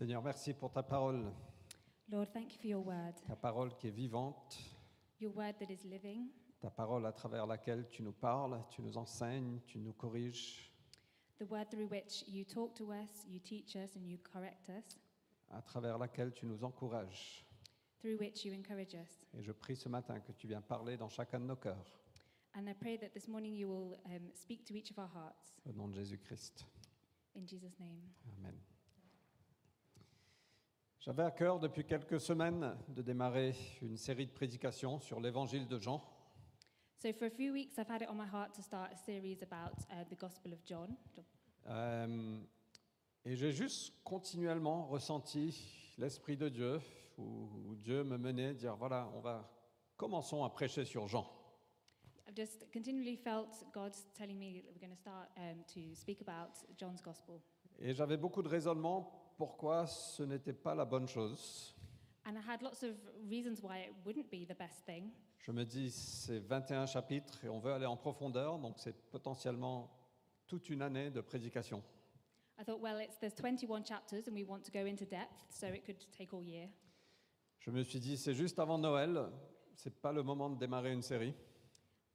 Seigneur, merci pour ta parole, Lord, thank you for your word, ta parole qui est vivante, your word that is living, ta parole à travers laquelle tu nous parles, tu nous enseignes, tu nous corriges, the word through which you talk to us, you teach us, and you correct us, à travers laquelle tu nous encourages. through which you encourage us. Et je prie ce matin que tu viennes parler dans chacun de nos cœurs, And I pray that this morning you will um, speak to each of our hearts. au nom de Jésus-Christ. In Jesus' name. Amen. J'avais à cœur depuis quelques semaines de démarrer une série de prédications sur l'évangile de Jean. So, for a few weeks, I've had it on my heart to start a series about uh, the Gospel of John. Euh, et j'ai juste continuellement ressenti l'Esprit de Dieu, où, Dieu me menait dire, voilà, on va, commençons à prêcher sur Jean. I've just continually felt God telling me that we're going to start um, to speak about John's Gospel. Et j'avais beaucoup de raisonnements pourquoi ce n'était pas la bonne chose. And I had lots of reasons why it wouldn't be the best thing. Je me dis, c'est 21 chapitres et on veut aller en profondeur, donc c'est potentiellement toute une année de prédication. I thought, well, it's, there's 21 chapters and we want to go into depth, so it could take all year. Je me suis dit, c'est juste avant Noël, c'est pas le moment de démarrer une série.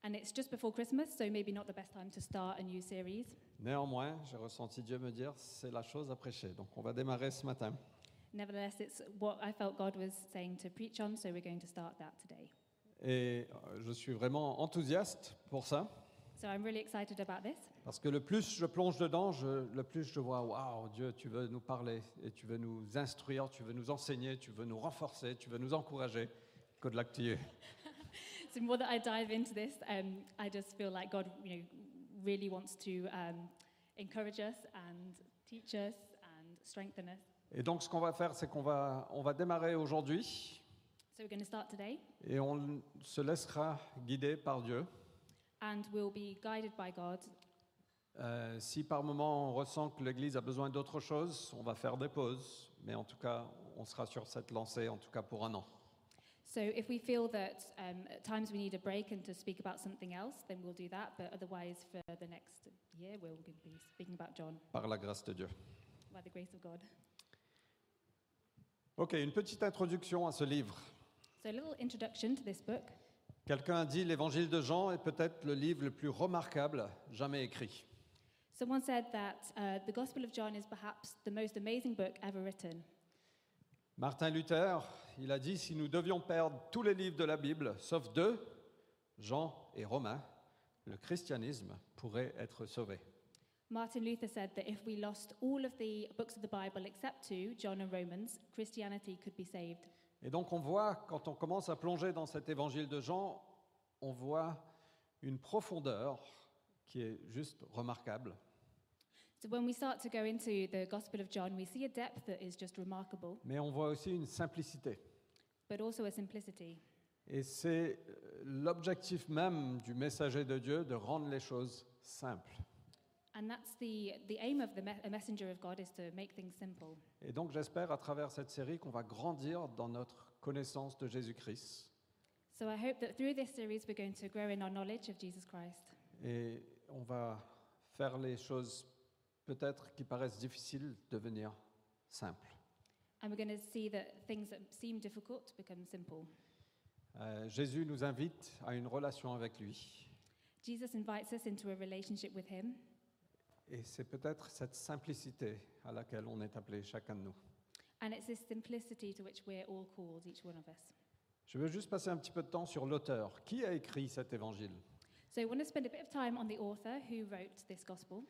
And it's just before Christmas, so maybe not the best time to start a new series. Néanmoins, j'ai ressenti Dieu me dire, c'est la chose à prêcher. Donc on va démarrer ce matin. Nevertheless, it's what I felt God was saying to preach on, so we're going to start that today. Et euh, je suis vraiment enthousiaste pour ça, So I'm really excited about this parce que le plus je plonge dedans, je- le plus je vois, waouh, Dieu, tu veux nous parler et tu veux nous instruire, tu veux nous enseigner, tu veux nous renforcer, tu veux nous encourager. Good luck to you. So the more that I dive into this, um, I just feel like God, you know, really wants to um, encourage us and teach us and strengthen us. Et donc ce qu'on va faire, c'est qu'on va, on va démarrer aujourd'hui So we're going to start today, et on se laissera guider par Dieu. and we'll be guided by God. Euh, si par moment on ressent que l'Église a besoin d'autre chose, on va faire des pauses, mais en tout cas, on sera sur cette lancée, en tout cas pour un an. So if we feel that um, at times we need a break and to speak about something else, then we'll do that. But otherwise, for the next year, we'll be speaking about John par la grâce de Dieu. by the grace of God. Ok, une petite introduction à ce livre. So a little introduction to this book. Quelqu'un a dit l'évangile de Jean est peut-être le livre le plus remarquable jamais écrit. Someone said that uh, the Gospel of John is perhaps the most amazing book ever written. Martin Luther, il a dit si nous devions perdre tous les livres de la Bible, sauf deux, Jean et Romains, le christianisme pourrait être sauvé. Martin Luther said that if we lost all of the books of the Bible except two, John and Romans, Christianity could be saved. Et donc on voit, quand on commence à plonger dans cet évangile de Jean, on voit une profondeur qui est juste remarquable. So when we start to go into the Gospel of John, we see a depth that is just remarkable, Mais on voit aussi une simplicité. but also a simplicity. Et c'est euh, l'objectif même du messager de Dieu de rendre les choses simples. And that's the, the aim of the me- a messenger of God is to make things simple. Et donc j'espère à travers cette série qu'on va grandir dans notre connaissance de Jésus-Christ. So I hope that through this series, we're going to grow in our knowledge of Jesus Christ. Et on va faire les choses peut-être qui paraissent difficiles devenir simples. And we're going to see that things that seem difficult become simple. Euh, Jésus nous invite à une relation avec lui. Jesus invites us into a relationship with him. Et c'est peut-être cette simplicité à laquelle on est appelé chacun de nous. And it's this simplicity to which we're all called, each one of us. Je veux juste passer un petit peu de temps sur l'auteur. Qui a écrit cet évangile? So I want to spend a bit of time on the author who wrote this gospel.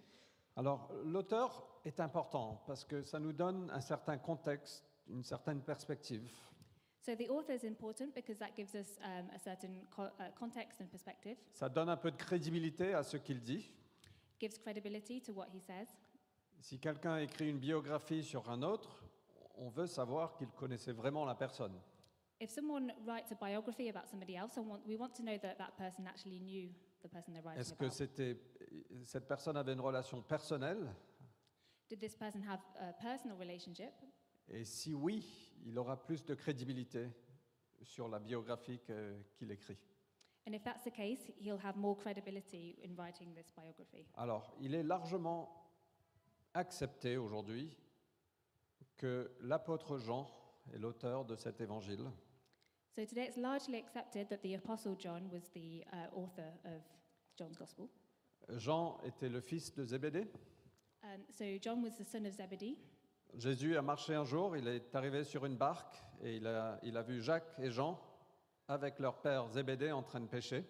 Alors, l'auteur est important parce que ça nous donne un certain contexte, une certaine perspective. So the author is important because that gives us um, a certain co- uh, context and perspective, Ça donne un peu de crédibilité à ce qu'il dit. gives credibility to what he says. Si quelqu'un écrit une biographie sur un autre, on veut savoir qu'il connaissait vraiment la personne. If someone writes a biography about somebody else, we want to know that that person actually knew the person they're writing Est-ce que about. c'était cette personne avait une relation personnelle Did this person have a personal relationship? Et si oui, il aura plus de crédibilité sur la biographie qu'il écrit. And if that's the case, he'll have more credibility in writing this biography. Alors, il est largement accepté aujourd'hui que l'apôtre Jean est l'auteur de cet évangile. So today it's largely accepted that the Apostle John was the uh, author of John's Gospel. Jean était le fils de Zébédée? Um, so John was the son of Zebedee. Jésus a marché un jour, il est arrivé sur une barque et il a, il a vu Jacques et Jean avec leur père Zébédée en train de pêcher.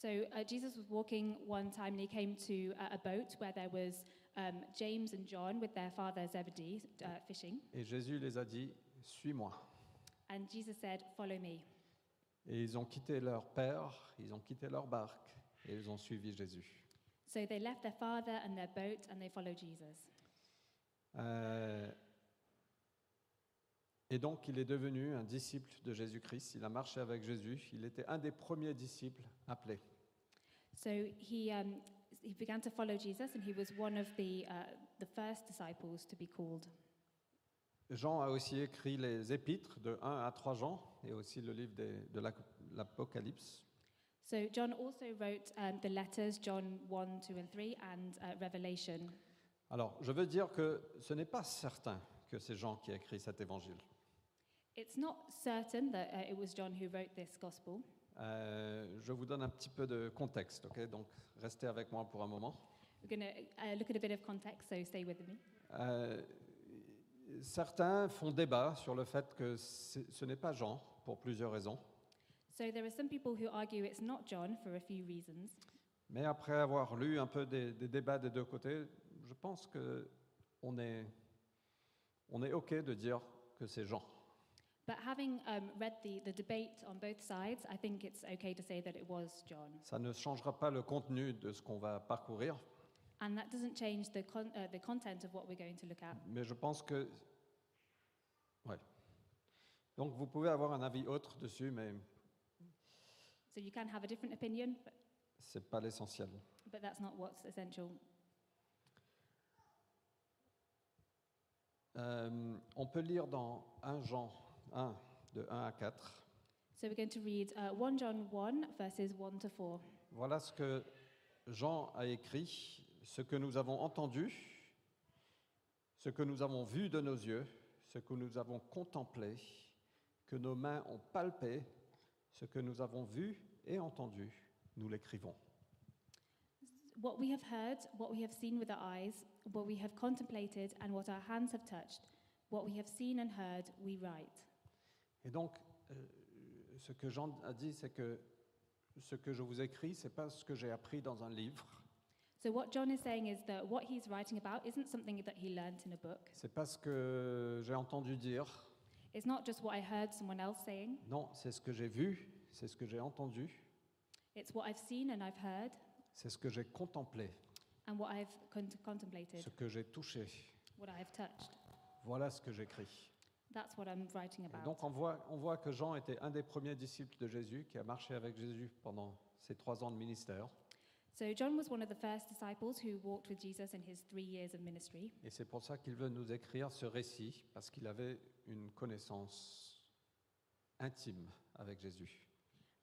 So uh, Jesus was walking one time and he came to uh, a boat where there was um, James and John with their father Zebedee uh, fishing. Et Jésus les a dit, suis-moi. And Jesus said, Follow me. Et ils ont quitté leur père, ils ont quitté leur barque et ils ont suivi Jésus. So they left their father and their boat and they followed Jesus. Euh, et donc il est devenu un disciple de Jésus-Christ, il a marché avec Jésus, il était un des premiers disciples appelés. So he, um, he began to follow Jesus and he was one of the, uh, the first disciples to be called. Jean a aussi écrit les épîtres de 1 à 3 Jean et aussi le livre des- de l'Apocalypse. So John also wrote um, the letters, John 1, 2, and 3, and uh, Revelation. Alors, je veux dire que ce n'est pas certain que c'est Jean qui a écrit cet évangile. It's not certain that uh, it was John who wrote this gospel. Euh, je vous donne un petit peu de contexte, ok? Donc, restez avec moi pour un moment. We're going to uh, look at a bit of context, so stay with me. Euh, certains font débat sur le fait que ce n'est pas Jean pour plusieurs raisons. So there are some people who argue it's not John for a few reasons. Mais après avoir lu un peu des, des débats des deux côtés, je pense que on est, on est OK de dire que c'est Jean. But having um, read the, the debate on both sides, I think it's okay to say that it was John. Ça ne changera pas le contenu de ce qu'on va parcourir, And that doesn't change the, con- uh, the content of what we're going to look at. mais je pense que... Ouais. Donc vous pouvez avoir un avis autre dessus, mais So you can have a different opinion, but, ce n'est pas l'essentiel. but that's not what's essential. Euh, on peut lire dans 1 Jean 1, de 1 à 4. So we're going to read uh, 1 John 1, verses 1 to 4. Voilà ce que Jean a écrit, ce que nous avons entendu, ce que nous avons vu de nos yeux, ce que nous avons contemplé, que nos mains ont palpé, ce que nous avons vu et entendu, nous l'écrivons. What we have heard, what we have seen with our eyes, what we have contemplated, and what our hands have touched, what we have seen and heard, we write. Et donc, euh, ce que Jean a dit, c'est que ce que je vous écris, c'est pas ce que j'ai appris dans un livre, So what John is saying is that what he's writing about isn't something that he learnt in a book. c'est pas ce que j'ai entendu dire, It's not just what I heard someone else saying. non, c'est ce que j'ai vu, c'est ce que j'ai entendu, It's what I've seen and I've heard, c'est ce que j'ai contemplé, and what I've con- contemplated, ce que j'ai touché. what I've touched. Voilà ce que j'écris. That's what I'm writing Et about. donc on voit, on voit que Jean était un des premiers disciples de Jésus qui a marché avec Jésus pendant ses trois ans de ministère. So John was one of the first disciples who walked with Jesus in his three years of ministry. Et c'est pour ça qu'il veut nous écrire ce récit, parce qu'il avait une connaissance intime avec Jésus.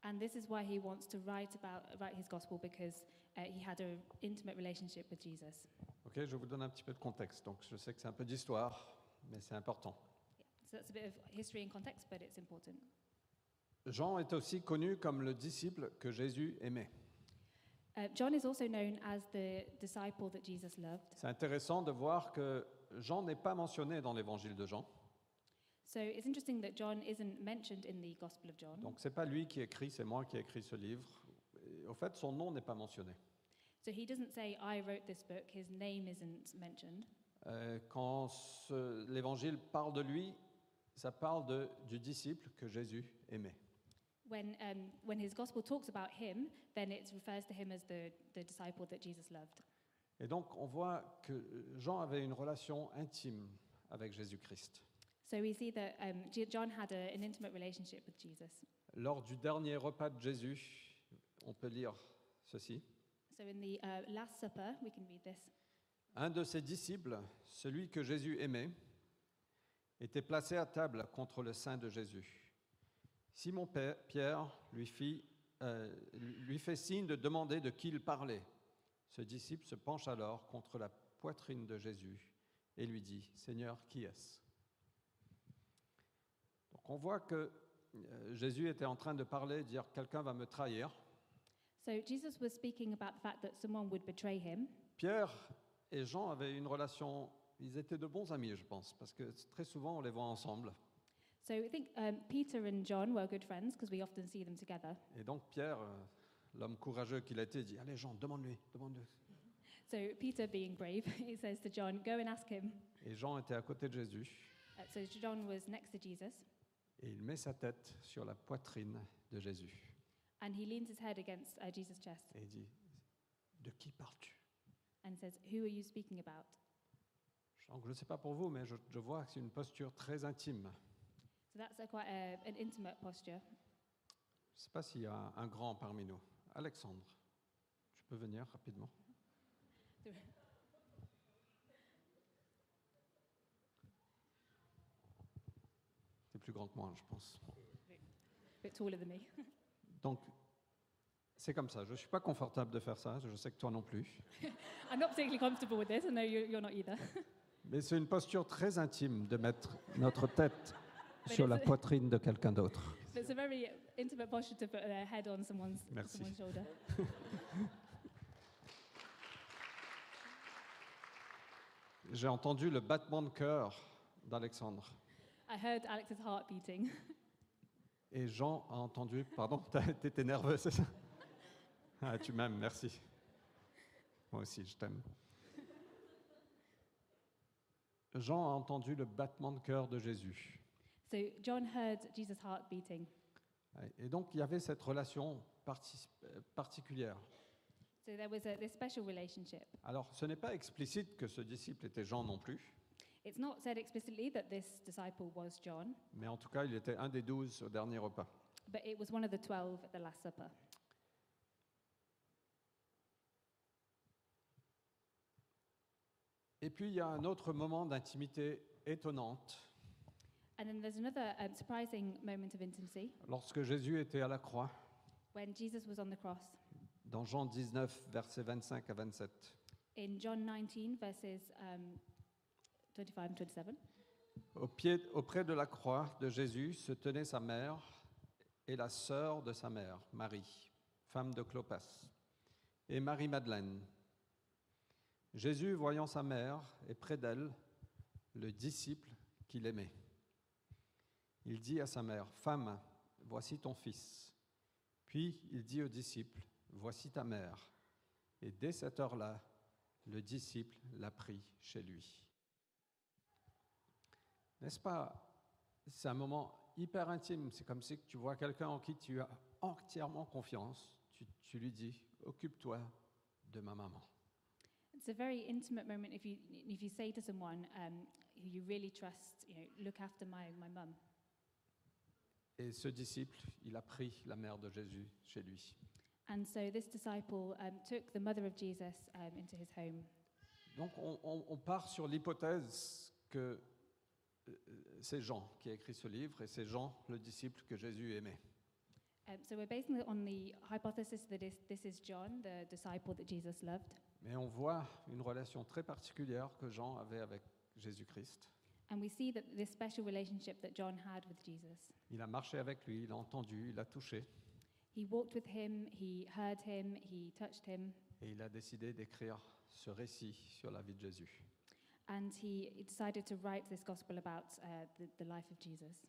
And this is why he wants to write about write his gospel because uh, he had an intimate relationship with Jesus. Ok, je vous donne un petit peu de contexte. Donc je sais que c'est un peu d'histoire, mais c'est important. So that's a bit of history and context, but it's important. Jean est aussi connu comme le disciple que Jésus aimait. Uh, John is also known as the disciple that Jesus loved. C'est intéressant de voir que Jean n'est pas mentionné dans l'évangile de Jean. So it's interesting that John isn't mentioned in the Gospel of John. Donc c'est pas lui qui écrit, c'est moi qui ai écrit ce livre. Et au fait, son nom n'est pas mentionné. So he doesn't say, I wrote this book, his name isn't mentioned. Euh, quand l'évangile parle de lui, ça parle de- du disciple que Jésus aimait. When, um, when his Gospel talks about him, then it refers to him as the, the disciple that Jesus loved. Et donc on voit que Jean avait une relation intime avec Jésus-Christ. So we see that um, John had a, an intimate relationship with Jesus. Lors du dernier repas de Jésus, on peut lire ceci. So in the uh, Last Supper, we can read this. Un de ses disciples, celui que Jésus aimait, était placé à table contre le sein de Jésus. Simon Pierre lui, fit, euh, lui fait signe de demander de qui il parlait. Ce disciple se penche alors contre la poitrine de Jésus et lui dit, Seigneur, qui est-ce? Donc on voit que euh, Jésus était en train de parler, dire quelqu'un va me trahir. So Jesus was speaking about the fact that someone would betray him. Pierre et Jean avaient une relation, ils étaient de bons amis, je pense, parce que très souvent on les voit ensemble. So I think um, Peter and John were good friends because we often see them together. Et donc Pierre, euh, l'homme courageux qu'il était, dit Allez Jean, demande-lui, demande-lui. So Peter, being brave, he says to John, "Go and ask him." Et Jean était à côté de Jésus Uh, so John was next to Jesus, et il met sa tête sur la poitrine de Jésus and he leans his head against uh, Jesus' chest et il dit De qui parles-tu? And says, "Who are you speaking about?" Donc, je ne sais pas pour vous, mais je, je vois que c'est une posture très intime. So that's a quite a, an intimate posture. Je ne sais pas s'il y a un, un grand parmi nous. Alexandre, tu peux venir rapidement Tu es plus grand que moi, je pense. Bit taller than me. Donc, c'est comme ça. Je ne suis pas confortable de faire ça. Je sais que toi non plus. I'm not particularly comfortable with this. I know you, you're not either. Mais c'est une posture très intime de mettre notre tête sur la poitrine de quelqu'un d'autre. But it's a very intimate posture to put their head on someone's, Merci. someone's shoulder. J'ai entendu le battement de cœur d'Alexandre. I heard Alex's heart beating. Et Jean a entendu. Pardon, t'as- t'étais nerveux, c'est ça? Ah, Tu m'aimes, merci. Moi aussi, je t'aime. Jean a entendu le battement de cœur de Jésus. So John heard Jesus' heart beating. Et donc, il y avait cette relation parti- euh, particulière. So there was a, this special relationship. Alors, ce n'est pas explicite que ce disciple était Jean non plus, It's not said explicitly that this disciple was John, mais en tout cas, il était un des douze au dernier repas. but it was one of the twelve at the Last Supper. Et puis, il y a un autre moment d'intimité étonnante And then there's another um, surprising moment of intimacy lorsque Jésus était à la croix, when Jesus was on the cross. dans Jean 19, versets 25 à 27. In John 19, verses um, 25 and 27, Au pied, auprès de la croix de Jésus se tenait sa mère et la sœur de sa mère, Marie, femme de Clopas, et Marie-Madeleine. Jésus, voyant sa mère et près d'elle le disciple qu'il aimait, il dit à sa mère, Femme, voici ton fils. Puis il dit au disciple, Voici ta mère. Et dès cette heure-là, le disciple l'a pris chez lui. N'est-ce pas C'est un moment hyper intime. C'est comme si tu vois quelqu'un en qui tu as entièrement confiance. Tu, lui dis, occupe-toi de ma maman. it's a moment if you, if you say to someone um, who you really trust, you know, look after my, my. Et ce disciple, il a pris la mère de Jésus chez lui. And so this disciple um, took the mother of Jesus um, into his home. Donc on, on- on part sur l'hypothèse que euh, c'est Jean qui a écrit ce livre et c'est Jean, le disciple que Jésus aimait. Um, so we're basing it on the hypothesis that is, this is John, the disciple that Jesus loved. Mais on voit une relation très particulière que Jean avait avec Jésus-Christ. And we see that this special relationship that John had with Jesus. Il a marché avec lui, il a entendu, il touché. He walked with him, he heard him, he touched him, Et il a décidé d'écrire ce récit sur la vie de Jésus. and he decided to write this gospel about uh, the, the life of Jesus.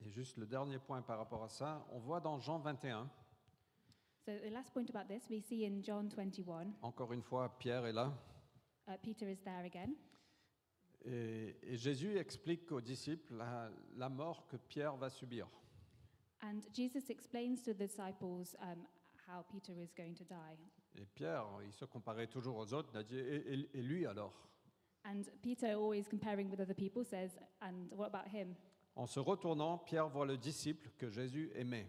Et juste le dernier point par rapport à ça, on voit dans Jean 21, So the last point about this, we see in John 21, encore une fois, Pierre est là, uh, Peter is there again, et, et Jésus explique aux disciples la, la mort que Pierre va subir. and Jesus explains to the disciples um, how Peter is going to die. Et Pierre, il se comparait toujours aux autres, il a dit, et, et- et lui alors? And Peter, always comparing with other people, says, And what about him? En se retournant, Pierre voit le disciple que Jésus aimait.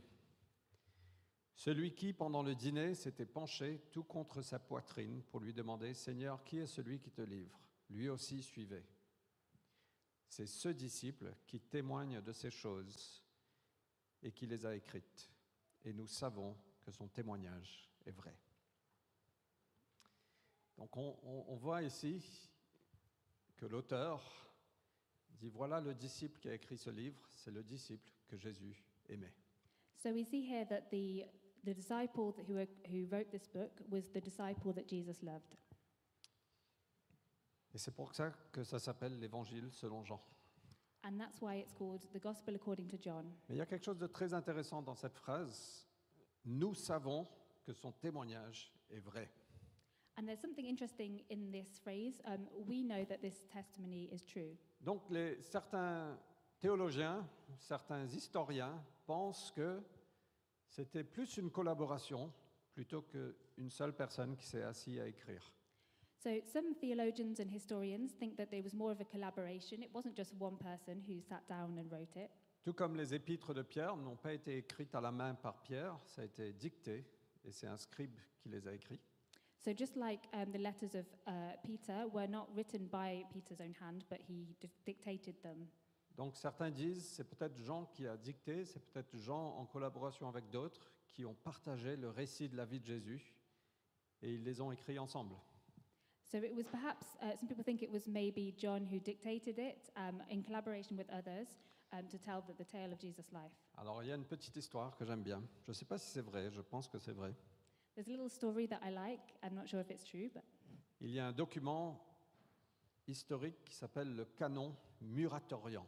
Celui qui, pendant le dîner, s'était penché tout contre sa poitrine pour lui demander, Seigneur, qui est celui qui te livre? Lui aussi suivait. C'est ce disciple qui témoigne de ces choses et qui les a écrites. Et nous savons que son témoignage est vrai. Donc on, on- on voit ici que l'auteur, dit voilà le disciple qui a écrit ce livre, c'est le disciple que Jésus aimait. So we see here that the, the disciple who, who wrote this book was the disciple that Jesus loved. Et c'est pour ça que ça s'appelle l'évangile selon Jean. And that's why it's called the Gospel according to John. Mais il y a quelque chose de très intéressant dans cette phrase. Nous savons que son témoignage est vrai. And there's something interesting in this phrase. Um, we know that this testimony is true. Donc les, certains théologiens, certains historiens pensent que c'était plus une collaboration plutôt qu'une seule personne qui s'est assise à écrire. So some theologians and historians think that there was more of a collaboration. It wasn't just one person who sat down and wrote it. Tout comme les épîtres de Pierre n'ont pas été écrites à la main par Pierre, ça a été dicté et c'est un scribe qui les a écrits. So just like um, the letters of uh, Peter were not written by Peter's own hand, but he di- dictated them. Donc certains disent c'est peut-être Jean qui a dicté, c'est peut-être Jean en collaboration avec d'autres qui ont partagé le récit de la vie de Jésus et ils les ont écrits ensemble. So it was perhaps, uh, some people think it was maybe John who dictated it um, in collaboration with others um, to tell the, the tale of Jesus' life. Alors il y a une petite histoire que j'aime bien. Je ne sais pas si c'est vrai, je pense que c'est vrai. There's a little story that I like. I'm not sure if it's true, but Il y a un document historique qui s'appelle le canon muratorian.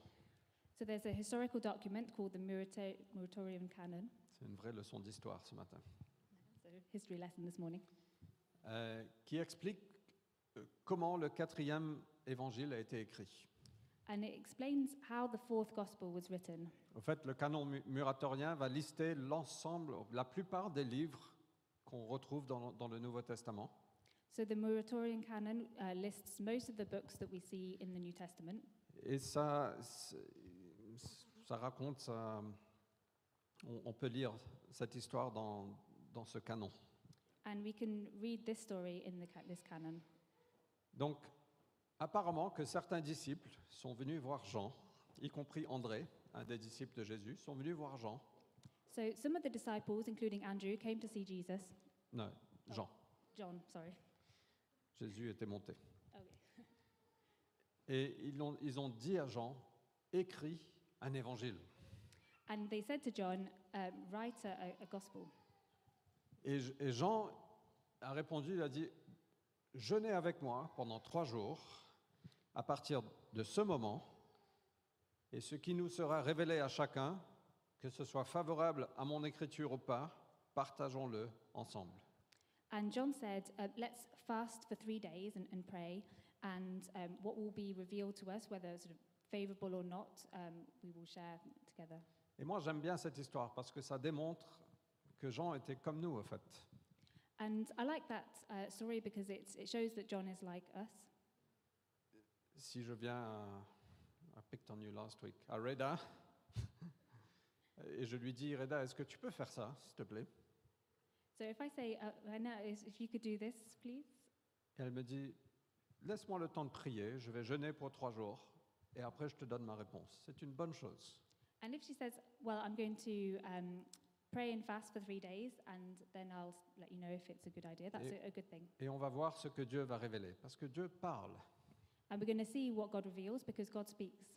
so there's a historical document called the Murato- Muratorian Canon. C'est une vraie leçon d'histoire ce matin. So history lesson this morning. euh, qui explique euh, comment le quatrième évangile a été écrit? And it explains how the fourth gospel was written. Au fait, le canon mu- muratorien va lister l'ensemble, la plupart des livres qu'on retrouve dans, dans le Nouveau Testament. So the Muratorian Canon uh, lists most of the books that we see in the New Testament. Et ça, c'est- ça raconte, ça- on, on peut lire cette histoire dans, dans ce canon. And we can read this story in the, ca- this canon. Donc, apparemment que certains disciples sont venus voir Jean, y compris André, un des disciples de Jésus, sont venus voir Jean, So some of the disciples, including Andrew, came to see Jesus. non, Jean, John, sorry. Jésus était monté. Okay. Et ils ont, ils ont dit à Jean, écris un évangile. And they said to John, um, write a, a- gospel. Et, et Jean a répondu, il a dit, jeûnez avec moi pendant trois jours, à partir de ce moment, et ce qui nous sera révélé à chacun, que ce soit favorable à mon écriture ou pas, partageons-le ensemble. And John said, uh, let's fast for three days and, and pray, and um, what will be revealed to us, whether sort of favorable or not, um, we will share together. Et moi, j'aime bien cette histoire parce que ça démontre que Jean était comme nous, en fait. And I like that uh, story because it's, it shows that John is like us. Si je viens à, I picked on you last week, à Reda, et je lui dis, Reda, est-ce que tu peux faire ça, s'il te plaît? So if I say, uh, is- if you could do this, please. Et elle me dit, laisse-moi le temps de prier, je vais jeûner pour trois jours, et après je te donne ma réponse. C'est une bonne chose. And if she says, well, I'm going to um, pray and fast for three days, and then I'll let you know if it's a good idea, that's Et- a, a good thing. Et on va voir ce que Dieu va révéler, parce que Dieu parle. And we're going to see what God reveals because God speaks.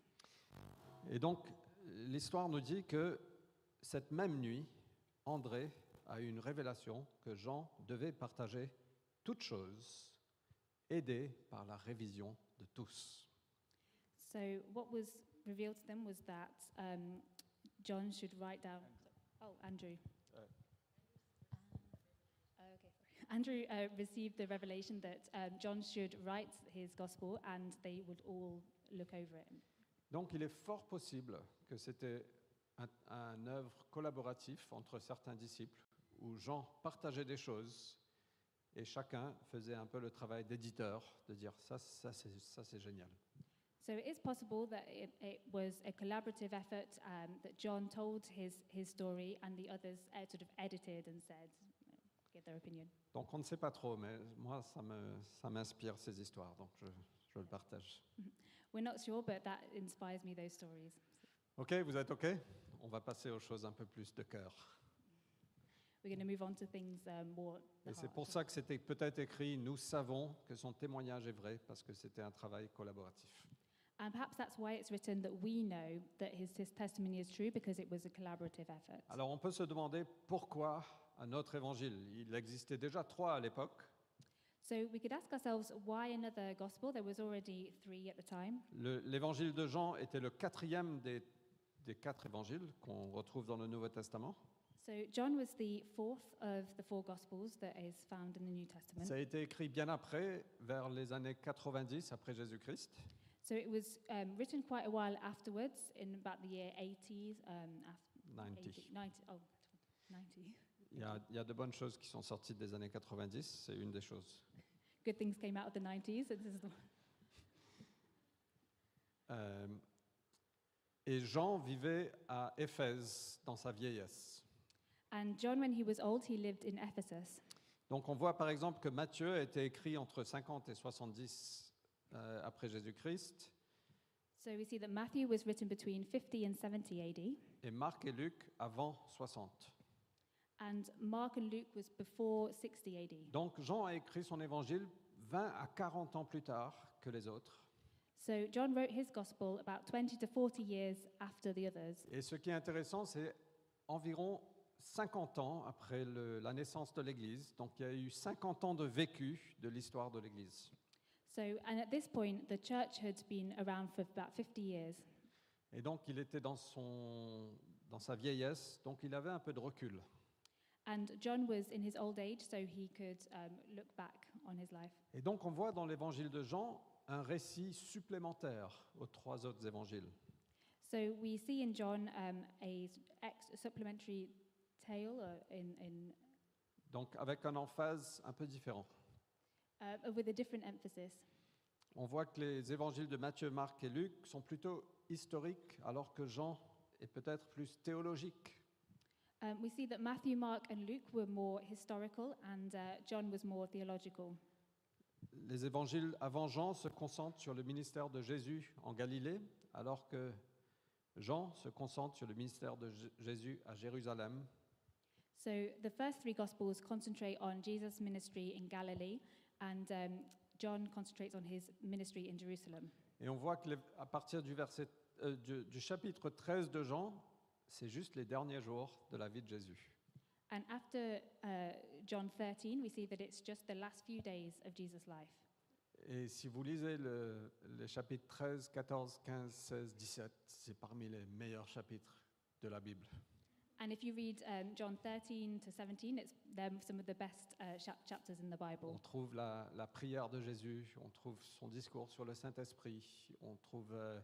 Et donc, l'histoire nous dit que cette même nuit, André a eu une révélation que Jean devait partager toutes choses, aidé par la révision de tous. So what was revealed to them was that um, John should write down. Oh, Andrew. Uh, okay. Andrew uh, received the revelation that um, John should write his gospel, and they would all look over it. Donc, il est fort possible que c'était un, un œuvre collaboratif entre certains disciples où Jean partageait des choses et chacun faisait un peu le travail d'éditeur, de dire ça, ça, c'est, ça, c'est génial. So it is possible that it, it was a collaborative effort um, that John told his, his story, and the others uh, sort of edited and said, you know, give their opinion. Donc, on ne sait pas trop, mais moi, ça, me, ça m'inspire ces histoires, donc je, je le partage. We're not sure, but that inspires me, those stories. OK, vous êtes OK? On va passer aux choses un peu plus de cœur. We're going to move on to things um, more. the Et c'est heart. pour ça que c'était peut-être écrit Nous savons que son témoignage est vrai, parce que c'était un travail collaboratif. And perhaps that's why it's written that we know that his, his testimony is true because it was a collaborative effort. Alors on peut se demander pourquoi un autre évangile? Il existait déjà trois à l'époque. So we could ask ourselves why another gospel? There was already three at the time. Le- L'évangile de Jean était le quatrième des, des quatre évangiles qu'on retrouve dans le Nouveau Testament. So John was the fourth of the four gospels that is found in the New Testament. Ça a été écrit bien après, vers les années 90 après Jésus-Christ. So it was um, written quite a while afterwards, in about the year 80s. Um, af- 90. 80 90, oh, 90. Il y, a, il y a de bonnes choses qui sont sorties des années 90, c'est une des choses. Good things came out of the 90s. So this is the, Euh, et Jean vivait à Éphèse dans sa vieillesse. and John, when he was old, he lived in Ephesus. Donc on voit par exemple que Matthieu a été écrit entre 50 et 70 euh, après Jésus-Christ, So we see that Matthew was written between 50 and 70 AD, et Marc et Luc avant 60. and Mark and Luke was before 60 AD. Donc Jean a écrit son évangile 20 à 40 ans plus tard que les autres. So John wrote his gospel about 20 to 40 years after the others. Et ce qui est intéressant, c'est environ 50 ans après le- la naissance de l'Église. Donc il y a eu 50 ans de vécu de l'histoire de l'Église. So, and at this point, the church had been around for about 50 years. Et donc il était dans, son, dans sa vieillesse, donc il avait un peu de recul. And John was in his old age, so he could um, look back on his life. Et donc on voit dans l'évangile de Jean un récit supplémentaire aux trois autres évangiles. So we see in John um, a ex- supplementary tale uh, in, in, Donc avec un emphase un peu différent. Uh, with a different emphasis. On voit que les évangiles de Matthieu, Marc et Luc sont plutôt historiques, alors que Jean est peut-être plus théologique. Um, we see that Matthew, Mark, and Luke were more historical, and uh, John was more theological. Les évangiles avant Jean se concentrent sur le ministère de Jésus en Galilée, alors que Jean se concentre sur le ministère de Jésus à Jérusalem. So the first three Gospels concentrate on Jesus' ministry in Galilee, and um, John concentrates on his ministry in Jerusalem. Et on voit que les- à partir du, verset, euh, du, du chapitre 13 de Jean, c'est juste les derniers jours de la vie de Jésus. And after uh, John 13, we see that it's just the last few days of Jesus' life. Et si vous lisez le- les chapitres 13, 14, 15, 16, 17, c'est parmi les meilleurs chapitres de la Bible. And if you read um, John 13 to 17, it's they're some of the best uh, chap- chapters in the On Bible. trouve la, la prière de Jésus, on trouve son discours sur le Saint-Esprit, on trouve, euh,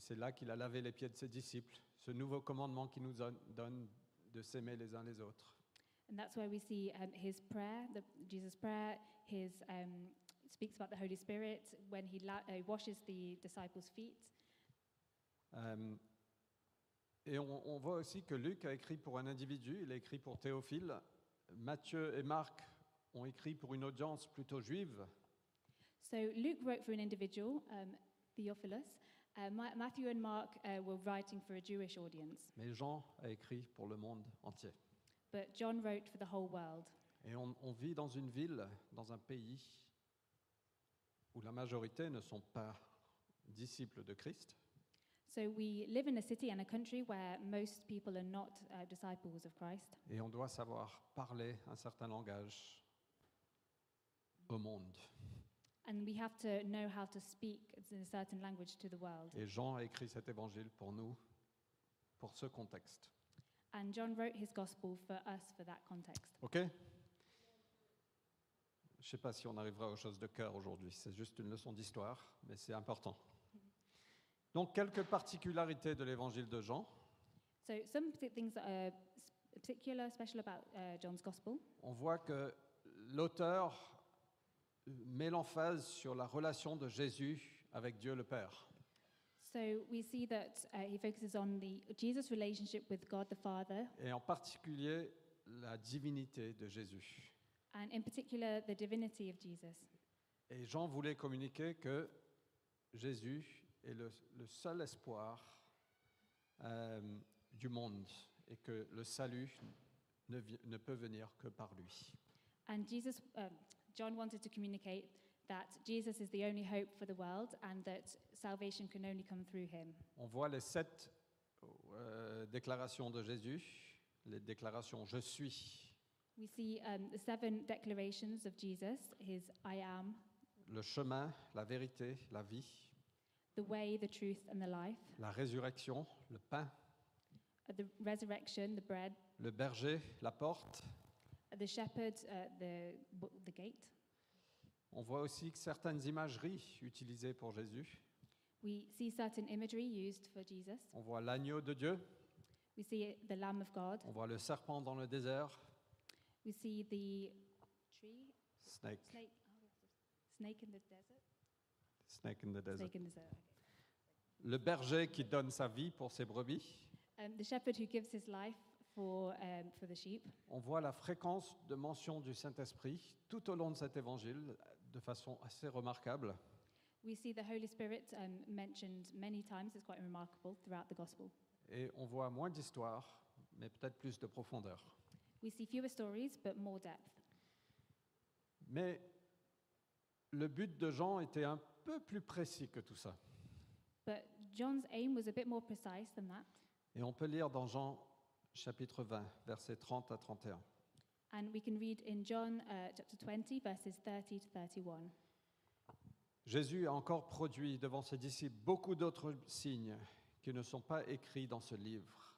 c'est là qu'il a lavé les pieds de ses disciples, ce nouveau commandement qu'il nous donne, de s'aimer les uns les autres. And that's where we see um, his prayer, the, Jesus' prayer, his um, speaks about the Holy Spirit when he la- uh, washes the disciples' feet. Euh, et on, on voit aussi que Luc a écrit pour un individu, il a écrit pour Théophile, Matthieu et Marc ont écrit pour une audience plutôt juive, So Luke wrote for an individual, um, Theophilus. Uh, Ma- Matthew and Mark uh, were writing for a Jewish audience, mais Jean a écrit pour le monde entier. but John wrote for the whole world. Et on, on vit dans une ville, dans un pays où la majorité ne sont pas disciples de Christ, So we live in a city and a country where most people are not uh, disciples of Christ, et on doit savoir parler un certain langage au monde. and we have to know how to speak in a certain language to the world. Et Jean a écrit cet évangile pour nous, pour ce contexte. And John wrote his gospel for us for that context. OK? Je ne sais pas si on arrivera aux choses de cœur aujourd'hui, c'est juste une leçon d'histoire, mais c'est important. Donc, quelques particularités de l'évangile de Jean. So some partic- things that are s- particular, special about uh, John's gospel. On voit que l'auteur met l'emphase sur la relation de Jésus avec Dieu le Père. So we see that uh, he focuses on the Jesus' relationship with God the Father, et en particulier la divinité de Jésus. and in particular the divinity of Jesus. Et Jean voulait communiquer que Jésus est le, le seul espoir euh, du monde et que le salut ne, ne peut venir que par lui. And Jesus, um, John wanted to communicate that Jesus is the only hope for the world and that salvation can only come through him. On voit les sept euh, déclarations de Jésus, les déclarations je suis, We see um, the seven declarations of Jesus his I am, le chemin, la vérité, la vie, the way, the truth, and the life, la résurrection, le pain, uh, the resurrection, the bread, le berger, la porte. uh, the shepherd, uh, the, the gate. On voit aussi que certaines imageries utilisées pour Jésus. We see certain imagery used for Jesus. On voit l'agneau de Dieu, We see the Lamb of God. on voit le serpent dans le désert, We see the tree, snake, snake, oh, yes, snake in the desert. Snake in the desert. Snake in the desert. okay. Le berger qui donne sa vie pour ses brebis. Um, the shepherd who gives his life for, um, for the sheep. On voit la fréquence de mention du Saint-Esprit tout au long de cet évangile de façon assez remarquable. We see the Holy Spirit um, mentioned many times. It's quite remarkable throughout the gospel. Et on voit moins d'histoire, mais peut-être plus de profondeur. We see fewer stories, but more depth. Mais le but de Jean était un peu plus précis que tout ça. But John's aim was a bit more precise than that. Et on peut lire dans Jean chapitre 20, versets 30 à 31. And we can read in John uh, chapter 20, verses 30 to 31. Jésus a encore produit devant ses disciples beaucoup d'autres signes qui ne sont pas écrits dans ce livre,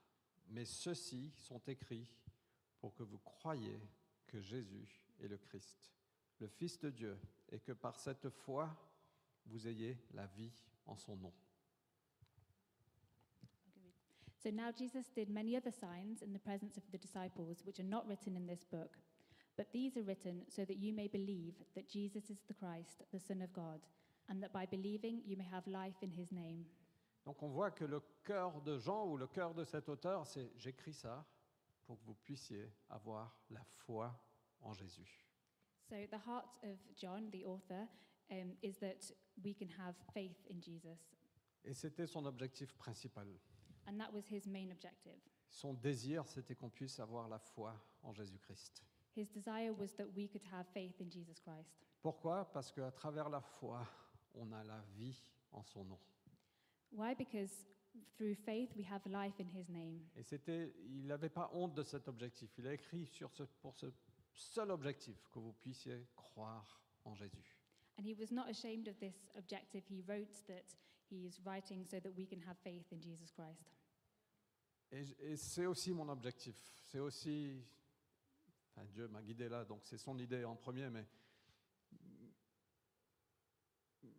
mais ceux-ci sont écrits pour que vous croyiez que Jésus est le Christ, le Fils de Dieu, et que par cette foi, vous ayez la vie en son nom. So now Jesus did many other signs in the presence of the disciples, which are not written in this book. But these are written so that you may believe that Jesus is the Christ, the Son of God, and that by believing you may have life in his name. Donc on voit que le cœur de Jean ou le cœur de cet auteur, c'est j'écris ça pour que vous puissiez avoir la foi en Jésus. So the heart of John, the author, um, is that we can have faith in Jesus. Et c'était son objectif principal. And that was his main objective. Son désir, c'était qu'on puisse avoir la foi en Jésus-Christ. His desire was that we could have faith in Jesus Christ. Pourquoi? Parce qu'à travers la foi, on a la vie en son nom. Why? Because through faith we have life in his name. Et c'était, il n'avait pas honte de cet objectif. Il a écrit sur ce, pour ce seul objectif, que vous puissiez croire en Jésus. And he was not ashamed of this objective. He wrote that he is writing so that we can have faith in Jesus Christ. Et, et c'est aussi mon objectif. C'est aussi, enfin Dieu m'a guidé là, donc c'est son idée en premier, mais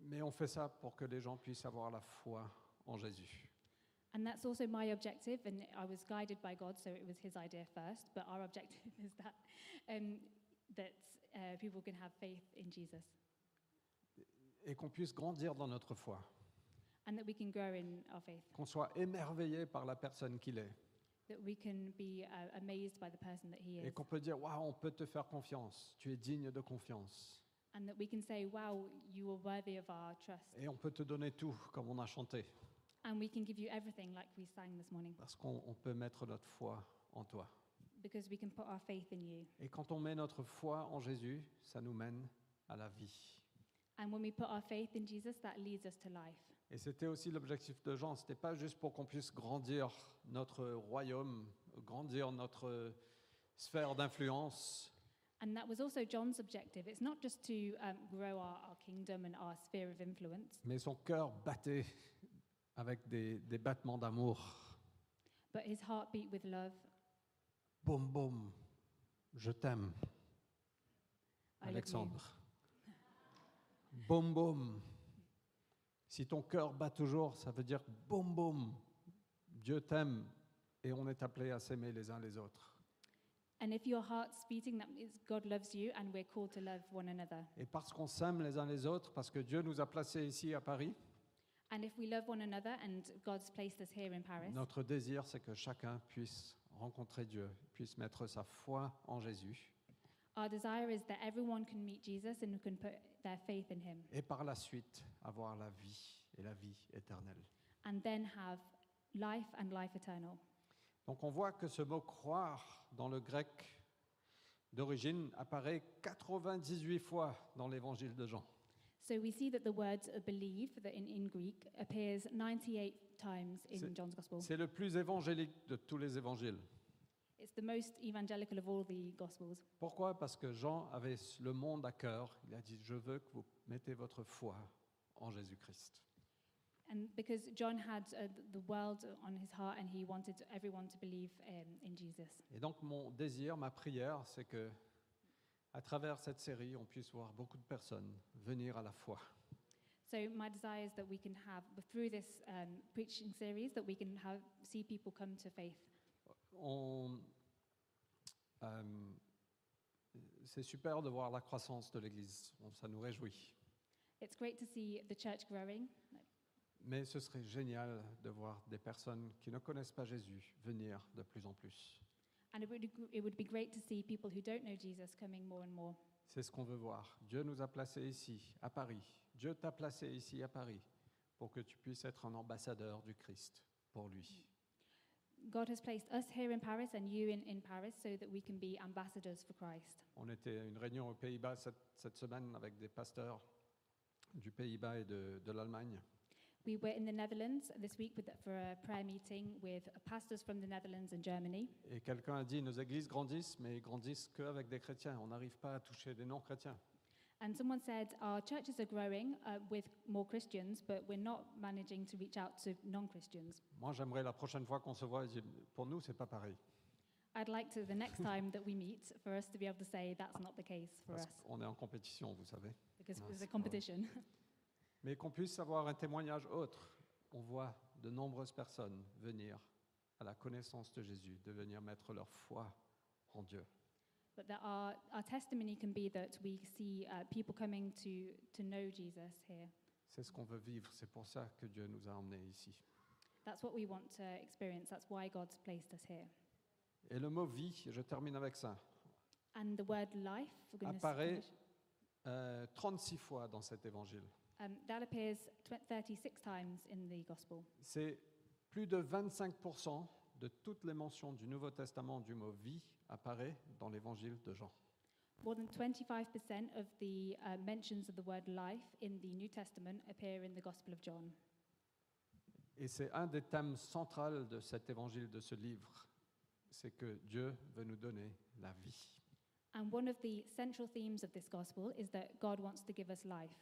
mais on fait ça pour que les gens puissent avoir la foi en Jésus. And that's also my objective, and I was guided by God, so it was his idea first. But our objective is that um, that uh, people can have faith in Jesus, et qu'on puisse grandir dans notre foi, and that we can grow in our faith, qu'on soit émerveillé par la personne qu'il est, that we can be uh, amazed by the person that he et qu'on peut dire waouh, on peut te faire confiance, tu es digne de confiance, and that we can say, "Wow, you are worthy of our trust," et on peut te donner tout, comme on a chanté, and we can give you everything, like we sang this morning, parce qu'on on peut mettre notre foi en toi. because we can put our faith in you. Et quand on met notre foi en Jésus, ça nous mène à la vie. And when we put our faith in Jesus, that leads us to life. Et c'était aussi l'objectif de Jean. Ce n'était pas juste pour qu'on puisse grandir notre royaume, grandir notre sphère d'influence, And that was also John's objective. It's not just to um, grow our, our kingdom and our sphere of influence, mais son cœur battait avec des, des battements d'amour. but his heart beat with love. Boum, boum, je t'aime, I love you. Alexandre. Boum, boum. Si ton cœur bat toujours, ça veut dire boum, boum, Dieu t'aime et on est appelé à s'aimer les uns les autres. And if your heart's beating, that means God loves you and we're called to love one another. Et parce qu'on s'aime les uns les autres, parce que Dieu nous a placés ici à Paris, And if we love one another and God's placed us here in Paris, notre désir, c'est que chacun puisse rencontrer Dieu, puisse mettre sa foi en Jésus our desire is that everyone can meet Jesus and can put their faith in him et par la suite avoir la vie et la vie éternelle. and then have life and life eternal. Donc on voit que ce mot croire dans le grec d'origine apparaît 98 fois dans l'évangile de Jean. So we see that the word uh, believe, that in, in Greek, appears 98 times in John's Gospel. C'est le plus évangélique de tous les évangiles. It's the most evangelical of all the Gospels. Pourquoi? Parce que Jean avait le monde à cœur. Il a dit, je veux que vous mettez votre foi en Jésus-Christ. And because John had uh, th- the world on his heart and he wanted everyone to believe um, in Jesus. Et donc mon désir, ma prière, c'est que à travers cette série, on puisse voir beaucoup de personnes venir à la foi. So my desire is that we can have, through this um, preaching series, that we can have, see people come to faith. On- euh, c'est super de voir la croissance de l'Église, ça nous réjouit. It's great to see the church growing, Mais ce serait génial de voir des personnes qui ne connaissent pas Jésus venir de plus en plus. and it would, it would be great to see people who don't know Jesus coming more and more. C'est ce qu'on veut voir. Dieu nous a placés ici, à Paris. Dieu t'a placé ici, à Paris, pour que tu puisses être un ambassadeur du Christ pour lui. God has placed us here in Paris and you in, in Paris so that we can be ambassadors for Christ. On était à une réunion aux Pays-Bas cette, cette semaine avec des pasteurs du Pays-Bas et de, de l'Allemagne. We were in the Netherlands this week with, for a prayer meeting with pastors from the Netherlands and Germany. Et quelqu'un a dit, nos églises grandissent, mais grandissent qu'avec des chrétiens. On n'arrive pas à toucher des non-chrétiens. And someone said, Our churches are growing uh, with more Christians, but we're not managing to reach out to non Christians. Moi, j'aimerais la prochaine fois qu'on se voit, dire, pour nous, c'est pas pareil. I'd like to, the next time that we meet, for us to be able to say that's not the case for Parce us, qu'on est en compétition, vous savez. because Ah, c'est a competition. Mais qu'on puisse avoir un témoignage autre. On voit de nombreuses personnes venir à la connaissance de Jésus, de venir mettre leur foi en Dieu. But that our, our testimony can be that we see uh, people coming to, to know Jesus here. C'est ce qu'on veut vivre. C'est pour ça que Dieu nous a emmenés ici. That's what we want to experience. That's why God's placed us here. Et le mot vie, je termine avec ça, And the word life, we're going to apparaît euh, 36 fois dans cet évangile. um, that appears tw- 36 times in the Gospel. C'est plus de 25% de toutes les mentions du Nouveau Testament du mot vie apparaît dans l'évangile de Jean. More than 25% of the uh, mentions of the word life in the New Testament appear in the Gospel of John. Et c'est un des thèmes centraux de cet évangile, de ce livre, c'est que Dieu veut nous donner la vie. And one of the central themes of this Gospel is that God wants to give us life.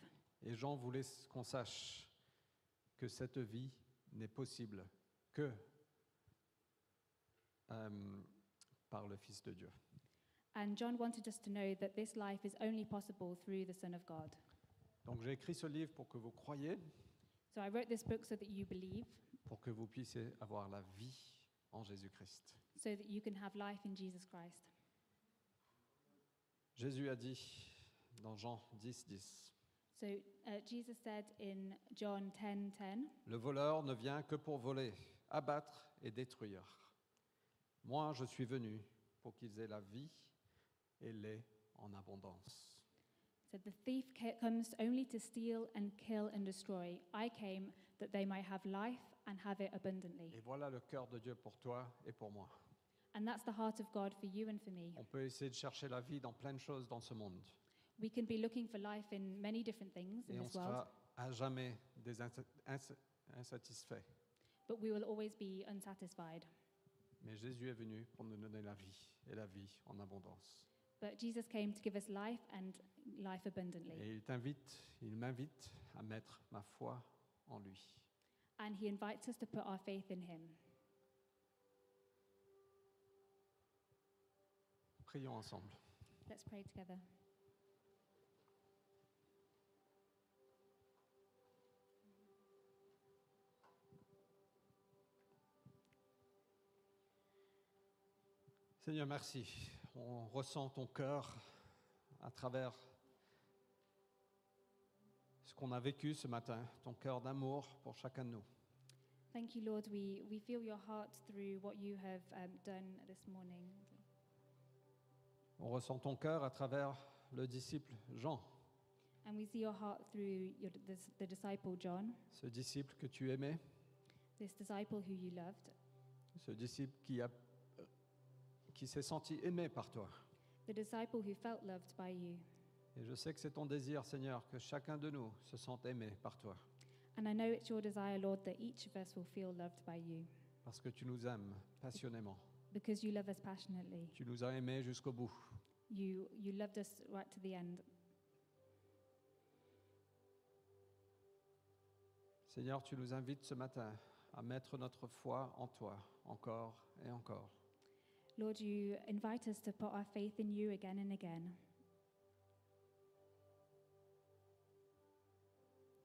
Et Jean voulait qu'on sache que cette vie n'est possible que euh, par le Fils de Dieu. And John wanted us to know that this life is only possible through the Son of God. Donc j'ai écrit ce livre pour que vous croyiez, So I wrote this book so that you believe, pour que vous puissiez avoir la vie en Jésus-Christ. so that you can have life in Jesus Christ. Jésus a dit dans Jean 10, 10, So uh, Jesus said in John 10:10, Le voleur ne vient que pour voler, abattre et détruire. Moi, je suis venu pour qu'ils aient la vie et l'aient en abondance. said the thief comes only to steal and kill and destroy. I came that they might have life and have it abundantly. Et voilà le cœur de Dieu pour toi et pour moi. And that's the heart of God for you and for me. On peut essayer de chercher la vie dans plein de choses dans ce monde. We can be looking for life in many different things in Et on this world, sera à jamais des insa- ins- insatisfaits. but we will always be unsatisfied. Mais Jésus est venu pour nous donner la vie et la vie en abondance. But Jesus came to give us life and life abundantly. Et il t'invite, il m'invite à mettre ma foi en lui. And he invites us to put our faith in him. Prions ensemble. Let's pray together. Seigneur, merci. On ressent ton cœur à travers ce qu'on a vécu ce matin, ton cœur d'amour pour chacun de nous. Thank you, Lord. We, we feel your heart through what you have um, done this morning. On ressent ton cœur à travers le disciple Jean, And we see your heart through your, the, the disciple John, ce disciple que tu aimais, this disciple who you loved, ce disciple qui, a, qui s'est senti aimé par toi. the disciple who felt loved by you. Et je sais que c'est ton désir, Seigneur, que chacun de nous se sente aimé par toi, And I know it's your desire, Lord, that each of us will feel loved by you parce que tu nous aimes passionnément. because you love us passionately. Tu nous as aimés jusqu'au bout. You, you loved us right to the end. Seigneur, tu nous invites ce matin à mettre notre foi en toi, encore et encore. Lord, you invite us to put our faith in you again and again.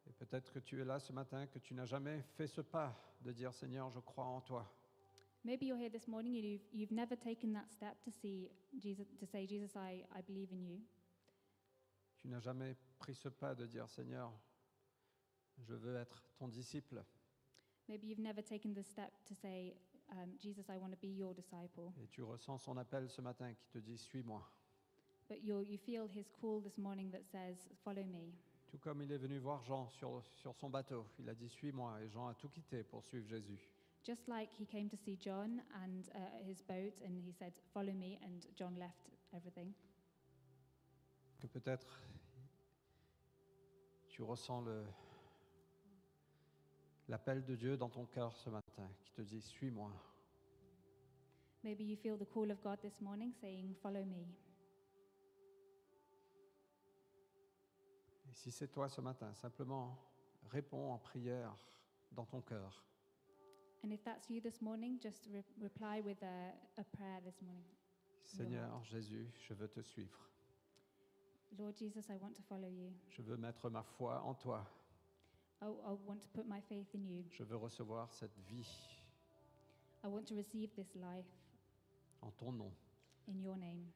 Et peut-être que tu es là ce matin, que tu n'as jamais fait ce pas de dire Seigneur, je crois en toi. Maybe you're here this morning and you've, you've never taken that step to see Jesus, to say, Jesus, I, I believe in you. Tu n'as jamais pris ce pas de dire Seigneur, je veux être ton disciple. Maybe you've never taken the step to say, um, Jesus, I want to be your disciple. Et tu ressens son appel ce matin qui te dit Suis-moi. But you you feel his call this morning that says, Follow me. Tout comme il est venu voir Jean sur, sur son bateau, il a dit Suis-moi. Et Jean a tout quitté pour suivre Jésus. Just like he came to see John and uh, his boat, and he said, Follow me, and John left everything. Que peut-être tu ressens le, l'appel de Dieu dans ton cœur ce matin qui te dit Suis-moi. Maybe you feel the call of God this morning saying, Follow me. Et si c'est toi ce matin, simplement réponds en prière dans ton cœur. And if that's you this morning, just re- reply with a, a prayer this morning. Seigneur Jésus, je veux te suivre. Lord Jesus, I want to follow you. Je veux mettre ma foi en toi. I, I want to put my faith in you. Je veux recevoir cette vie I want to receive this life en ton nom. in your name.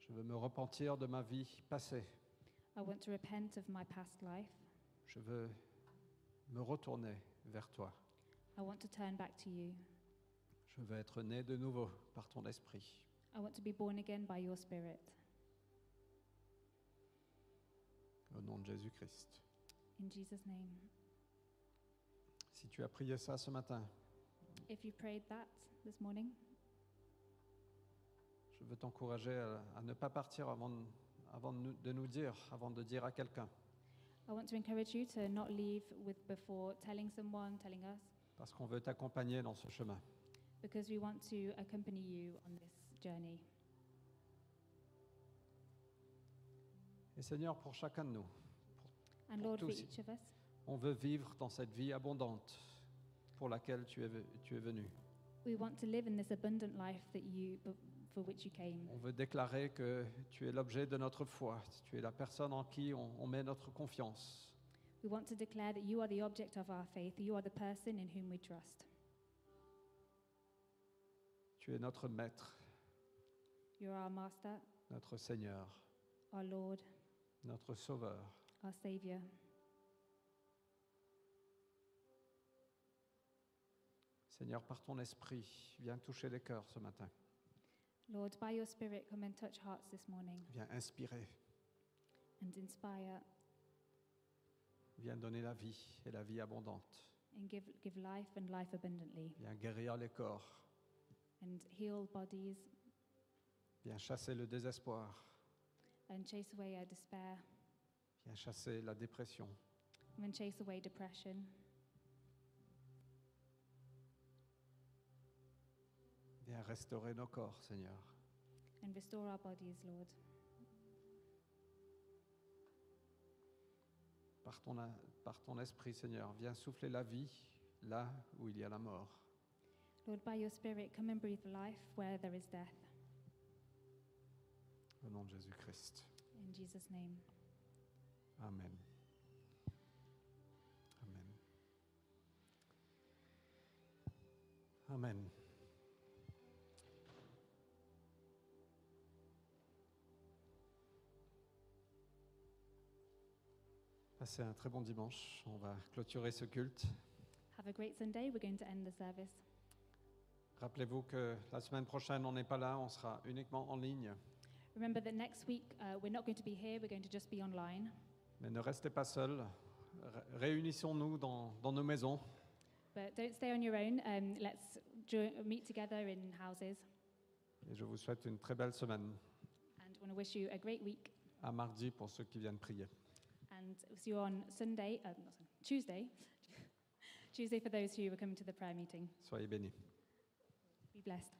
Je veux me repentir de ma vie passée. I want to repent of my past life. Je veux me retourner vers toi. I want to turn back to you. Je veux être né de nouveau par ton esprit. I want to be born again by your Spirit. Au nom de Jésus-Christ. In Jesus' name. Si tu as prié ça ce matin, If you prayed that this morning, je veux t'encourager à, à ne pas partir avant, de- avant de nous- de nous dire, avant de dire à quelqu'un. I want to encourage you to not leave with before telling someone, telling us, Parce qu'on veut t'accompagner dans ce chemin. because we want to accompany you on this journey. Et Seigneur, pour chacun de nous, And Lord, for tous. each of us, on veut vivre dans cette vie abondante pour laquelle tu es, tu es venu. we want to live in this abundant life that you, for which you came. On veut déclarer que tu es l'objet de notre foi, tu es la personne en qui on, on met notre confiance. We want to declare that you are the object of our faith, you are the person in whom we trust. Tu es notre maître, You're our master, notre Seigneur, our Lord, notre Sauveur. Our Savior. Seigneur, par ton esprit, viens toucher les cœurs ce matin. Lord, by your Spirit, come and touch hearts this morning. Viens inspirer, and inspire. Viens donner la vie et la vie abondante. and give, give life and life abundantly. Viens guérir les corps, and heal bodies. Viens chasser le désespoir, and chase away our despair viens chasser la dépression. and chase away depression. Viens restaurer nos corps, Seigneur. and restore our bodies, Lord. Par ton, par ton esprit, Seigneur, viens souffler la vie là où il y a la mort. Lord, by your Spirit, come and breathe life where there is death. Au nom de Jésus-Christ. In Jesus' name. Amen. Amen. Amen. Passez un très bon dimanche. On va clôturer ce culte. Have a great Sunday. We're going to end the service. Rappelez-vous que la semaine prochaine, on n'est pas là, on sera uniquement en ligne. Remember that next week uh, we're not going to be here, we're going to just be online. Mais ne restez pas seuls. Ré- Réunissons-nous dans, dans nos maisons. But don't stay on your own. Um, let's jo- meet together in houses. Et je vous souhaite une très belle semaine. And I want to wish you a great week. À mardi pour ceux qui viennent prier. And we'll see you on Sunday, uh, not Sunday, Tuesday. Tuesday for those who are coming to the prayer meeting. Soyez bénis. Be blessed.